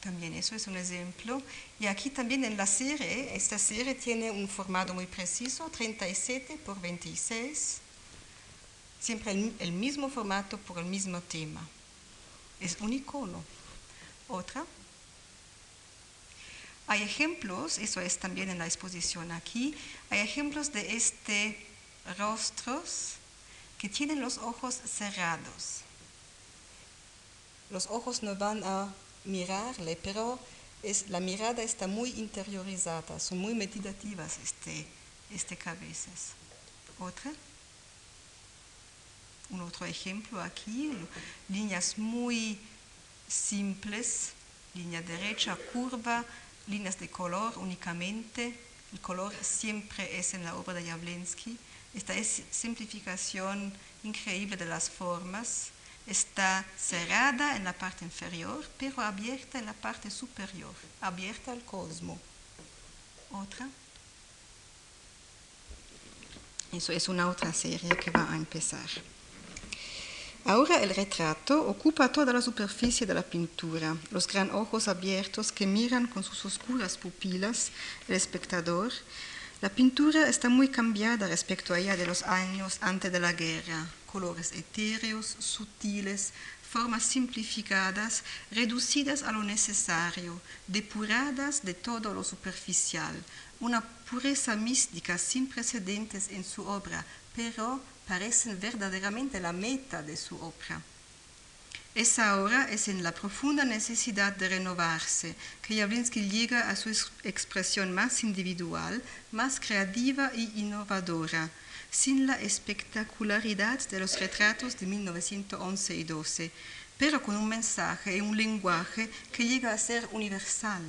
También eso es un ejemplo. Y aquí también en la serie, esta serie tiene un formato muy preciso, 37 por 26, siempre el mismo formato por el mismo tema. Es un icono. Otra. Hay ejemplos, eso es también en la exposición aquí, hay ejemplos de este rostros que tienen los ojos cerrados. Los ojos no van a mirarle, pero la mirada está muy interiorizada, son muy meditativas este, este cabezas. Otra. Un otro ejemplo aquí, líneas muy simples, línea derecha, curva, líneas de color únicamente. El color siempre es en la obra de Jablensky. Esta es simplificación increíble de las formas está cerrada en la parte inferior, pero abierta en la parte superior, abierta al cosmo. Otra. Eso es una otra serie que va a empezar. Ahora el retrato ocupa toda la superficie de la pintura, los gran ojos abiertos que miran con sus oscuras pupilas el espectador. La pintura está muy cambiada respecto a ella de los años antes de la guerra. Colores etéreos, sutiles, formas simplificadas, reducidas a lo necesario, depuradas de todo lo superficial, una pureza mística sin precedentes en su obra, pero parecen verdaderamente la meta de su obra. Esa ahora es en la profunda necesidad de renovarse que Jablinski llega a su expresión más individual, más creativa y innovadora, sin la espectacularidad de los retratos de 1911 y 12, pero con un mensaje y un lenguaje que llega a ser universal,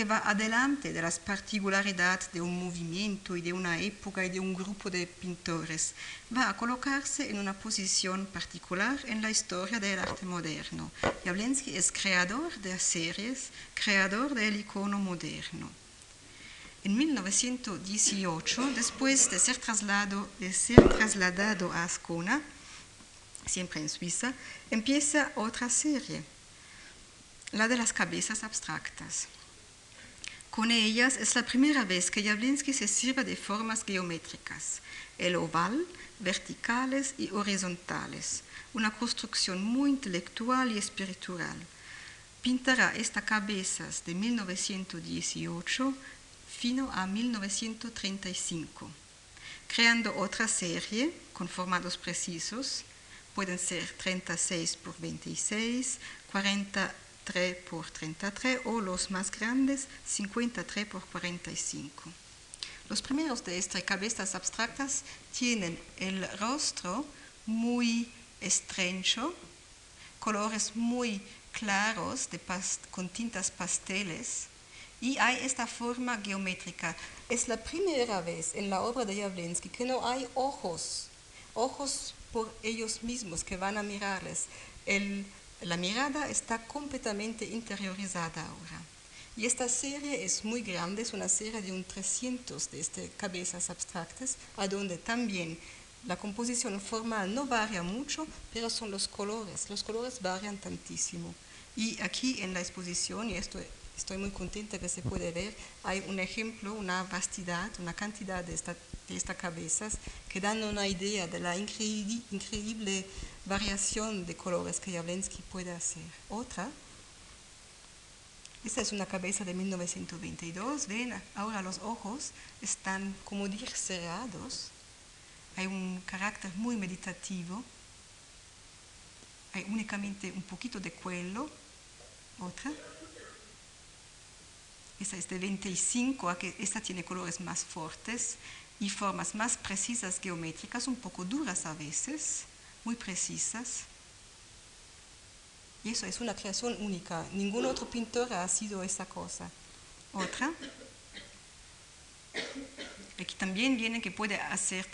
que va adelante de las particularidades de un movimiento y de una época y de un grupo de pintores, va a colocarse en una posición particular en la historia del arte moderno. Jablensky es creador de series, creador del icono moderno. En 1918, después de ser, de ser trasladado a Ascona, siempre en Suiza, empieza otra serie, la de las cabezas abstractas. Con ellas es la primera vez que Jablinski se sirve de formas geométricas, el oval, verticales y horizontales, una construcción muy intelectual y espiritual. Pintará estas cabezas de 1918 fino a 1935, creando otra serie con formatos precisos, pueden ser 36 por 26, 43 por 33 o los más grandes 53 por 45. Los primeros de estas cabezas abstractas tienen el rostro muy estrecho, colores muy claros de con tintas pasteles, y hay esta forma geométrica. Es la primera vez en la obra de Jablinski que no hay ojos, ojos por ellos mismos que van a mirarles. La mirada está completamente interiorizada ahora. Y esta serie es muy grande, es una serie de un 300 de estas cabezas abstractas, a donde también la composición formal no varía mucho, pero son los colores. Los colores varían tantísimo. Y aquí en la exposición, y esto estoy muy contenta que se puede ver, hay un ejemplo, una vastidad, una cantidad de, estas cabezas que dan una idea de la increíble variación de colores que Jablensky puede hacer. Otra, esta es una cabeza de 1922, ven, ahora los ojos están, como decir, cerrados, hay un carácter muy meditativo, hay únicamente un poquito de cuello, otra, esta es de 25, esta tiene colores más fuertes y formas más precisas geométricas, un poco duras a veces, muy precisas. Y eso es una creación única. Ningún otro pintor ha sido esa cosa. Otra. Aquí también viene que puede, hacer,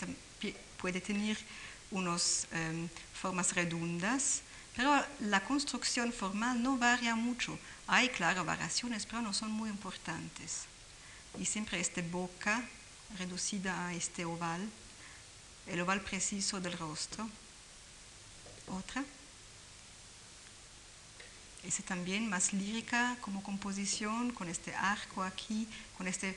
puede tener unas em, formas redondas, pero la construcción formal no varía mucho. Hay, claro, variaciones, pero no son muy importantes. Y siempre esta boca reducida a este oval, el oval preciso del rostro. Otra. Esa también más lírica como composición, con este arco aquí, con este,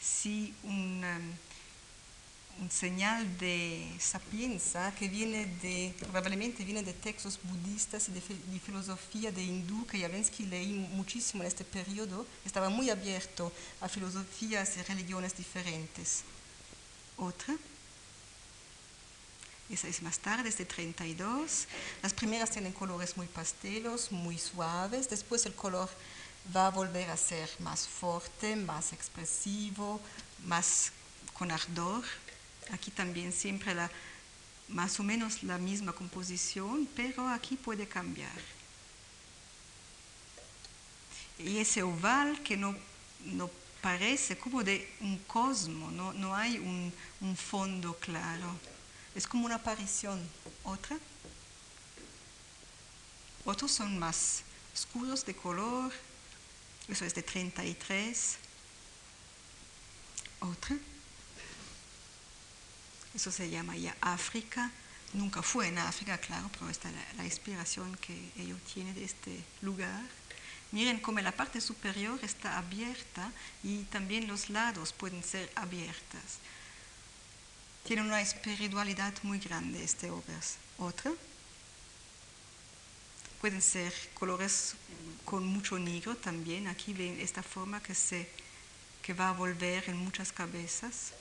sí, un, um, un señal de sapienza que viene de, probablemente viene de textos budistas y de, de filosofía de hindú, que Javensky leí muchísimo en este periodo, estaba muy abierto a filosofías y religiones diferentes. Otra. Esa es más tarde, es de 32. Las primeras tienen colores muy pastelos, muy suaves. Después el color va a volver a ser más fuerte, más expresivo, más con ardor. Aquí también siempre la, más o menos la misma composición, pero aquí puede cambiar. Y ese oval que no, no parece como de un cosmo, no, no hay un, un fondo claro. Es como una aparición. Otra. Otros son más oscuros de color. Eso es de 33. Otra. Eso se llama ya África. Nunca fue en África, claro, pero esta es la, la inspiración que ellos tienen de este lugar. Miren cómo la parte superior está abierta y también los lados pueden ser abiertas. Tiene una espiritualidad muy grande este obras. Otra. Pueden ser colores con mucho negro también. Aquí ven esta forma que, se, que va a volver en muchas cabezas.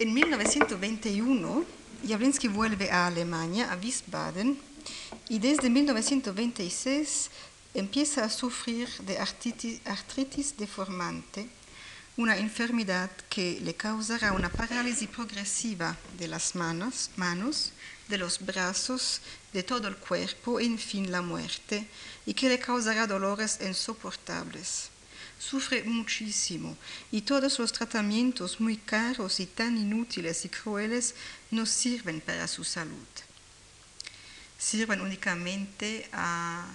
En 1921, Jawlensky vuelve a Alemania, a Wiesbaden, y desde 1926 empieza a sufrir de artritis deformante una enfermedad que le causará una parálisis progresiva de las manos, manos, de los brazos, de todo el cuerpo, en fin la muerte, y que le causará dolores insoportables. Sufre muchísimo y todos los tratamientos muy caros y tan inútiles y crueles no sirven para su salud. Sirven únicamente a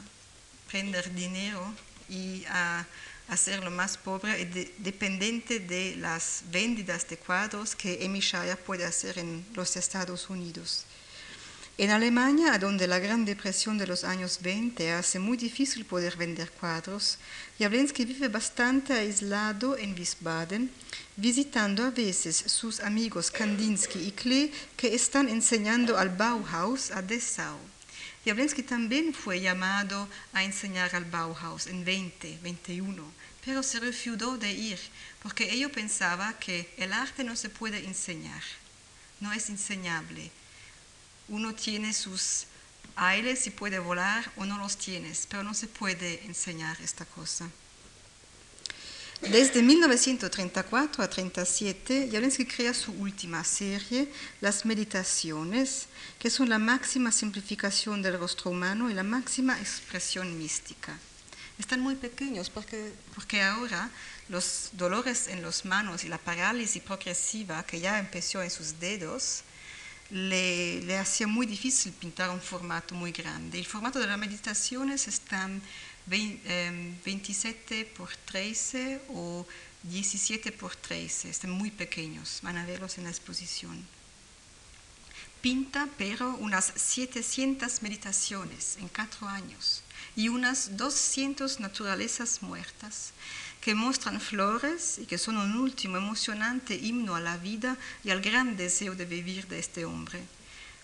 prender dinero y a hacerlo más pobre y de, dependiente de las vendidas de cuadros que Shire puede hacer en los Estados Unidos. En Alemania, donde la Gran Depresión de los años 20 hace muy difícil poder vender cuadros, Jawlensky vive bastante aislado en Wiesbaden, visitando a veces sus amigos Kandinsky y Klee que están enseñando al Bauhaus a Dessau. Jawlensky también fue llamado a enseñar al Bauhaus en 20, 21, pero se refutó de ir porque ello pensaba que el arte no se puede enseñar, no es enseñable. Uno tiene sus aires y puede volar o no los tienes, pero no se puede enseñar esta cosa. Desde 1934 a 37, Jawlensky crea su última serie, Las Meditaciones, que son la máxima simplificación del rostro humano y la máxima expresión mística. Están muy pequeños porque, porque ahora los dolores en las manos y la parálisis progresiva que ya empezó en sus dedos le, le hacía muy difícil pintar un formato muy grande. El formato de las meditaciones están 27 por 13 o 17 por 13, están muy pequeños, van a verlos en la exposición. Pinta, pero unas 700 meditaciones en cuatro años y unas 200 naturalezas muertas que muestran flores y que son un último emocionante himno a la vida y al gran deseo de vivir de este hombre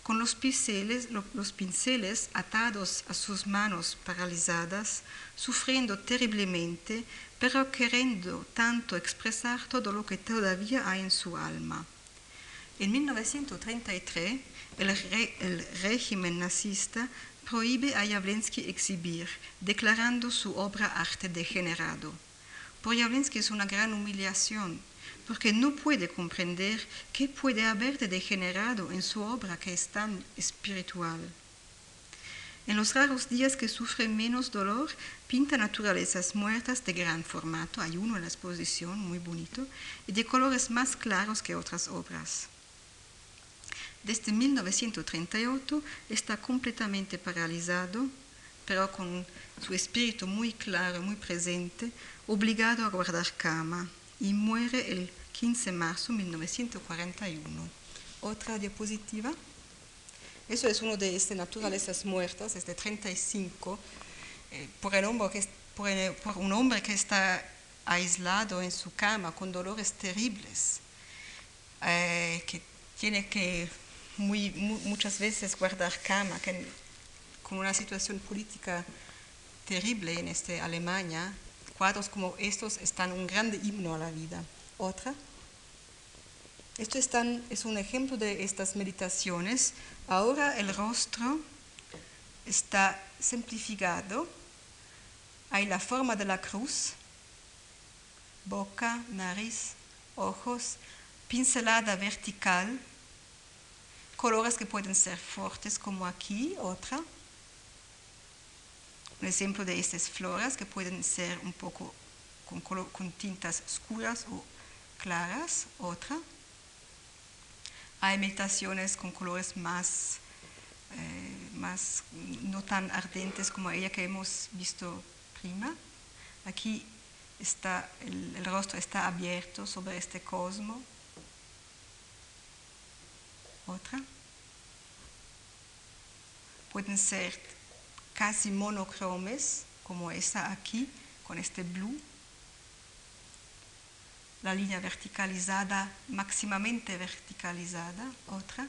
con los pinceles, los pinceles atados a sus manos paralizadas, sufriendo terriblemente, pero queriendo tanto expresar todo lo que todavía hay en su alma. En 1933, el, régimen nazista prohíbe a Jawlensky exhibir, declarando su obra arte degenerado. Por Jawlensky es una gran humillación porque no puede comprender qué puede haber de degenerado en su obra que es tan espiritual. En los raros días que sufre menos dolor, pinta naturalezas muertas de gran formato, hay uno en la exposición muy bonito, y de colores más claros que otras obras. Desde 1938 está completamente paralizado, pero con su espíritu muy claro, muy presente, obligado a guardar cama, y muere el 15 de marzo de 1941. Otra diapositiva. Eso es uno de estas naturalezas muertas, es de 35, eh, por, hombre que, por, el, por un hombre que está aislado en su cama con dolores terribles, eh, que tiene que muchas veces guardar cama, que, con una situación política terrible en este Alemania. Cuadros como estos están un grande himno a la vida. Otra. Esto es un ejemplo de estas meditaciones. Ahora el rostro está simplificado. Hay la forma de la cruz, boca, nariz, ojos, pincelada vertical, colores que pueden ser fuertes como aquí, otra. Un ejemplo de estas flores que pueden ser un poco con, con tintas oscuras o claras, otra. Hay meditaciones con colores más, eh, más no tan ardentes como ella que hemos visto prima. Aquí está, el, el rostro está abierto sobre este cosmo. Otra. Pueden ser casi monocromes, como esta aquí, con este blue. La línea verticalizada, máximamente verticalizada, otra.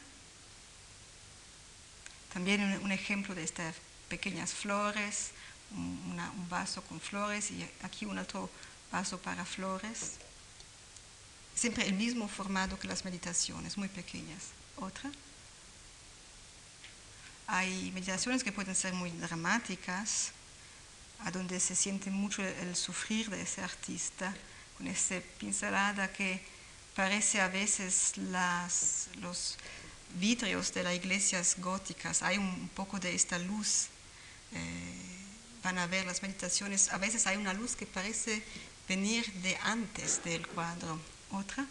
También un, ejemplo de estas pequeñas flores, un vaso con flores y aquí un otro vaso para flores. Siempre el mismo formato que las meditaciones, muy pequeñas. Otra. Hay meditaciones que pueden ser muy dramáticas, a donde se siente mucho el sufrir de ese artista, con esa pincelada que parece a veces las, los vidrios de las iglesias góticas. Hay un poco de esta luz. eh, van a ver las meditaciones. A veces hay una luz que parece venir de antes del cuadro. Otra.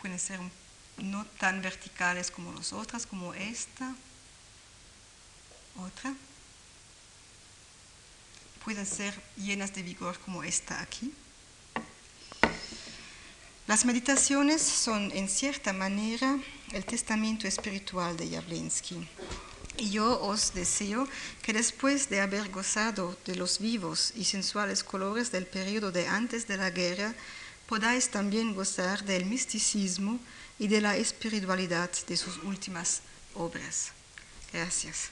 Pueden ser no tan verticales como las otras, como esta, otra. Pueden ser llenas de vigor como esta aquí. Las meditaciones son en cierta manera el testamento espiritual de Jablensky. Y yo os deseo que después de haber gozado de los vivos y sensuales colores del periodo de antes de la guerra, podáis también gozar del misticismo y de la espiritualidad de sus últimas obras. Gracias.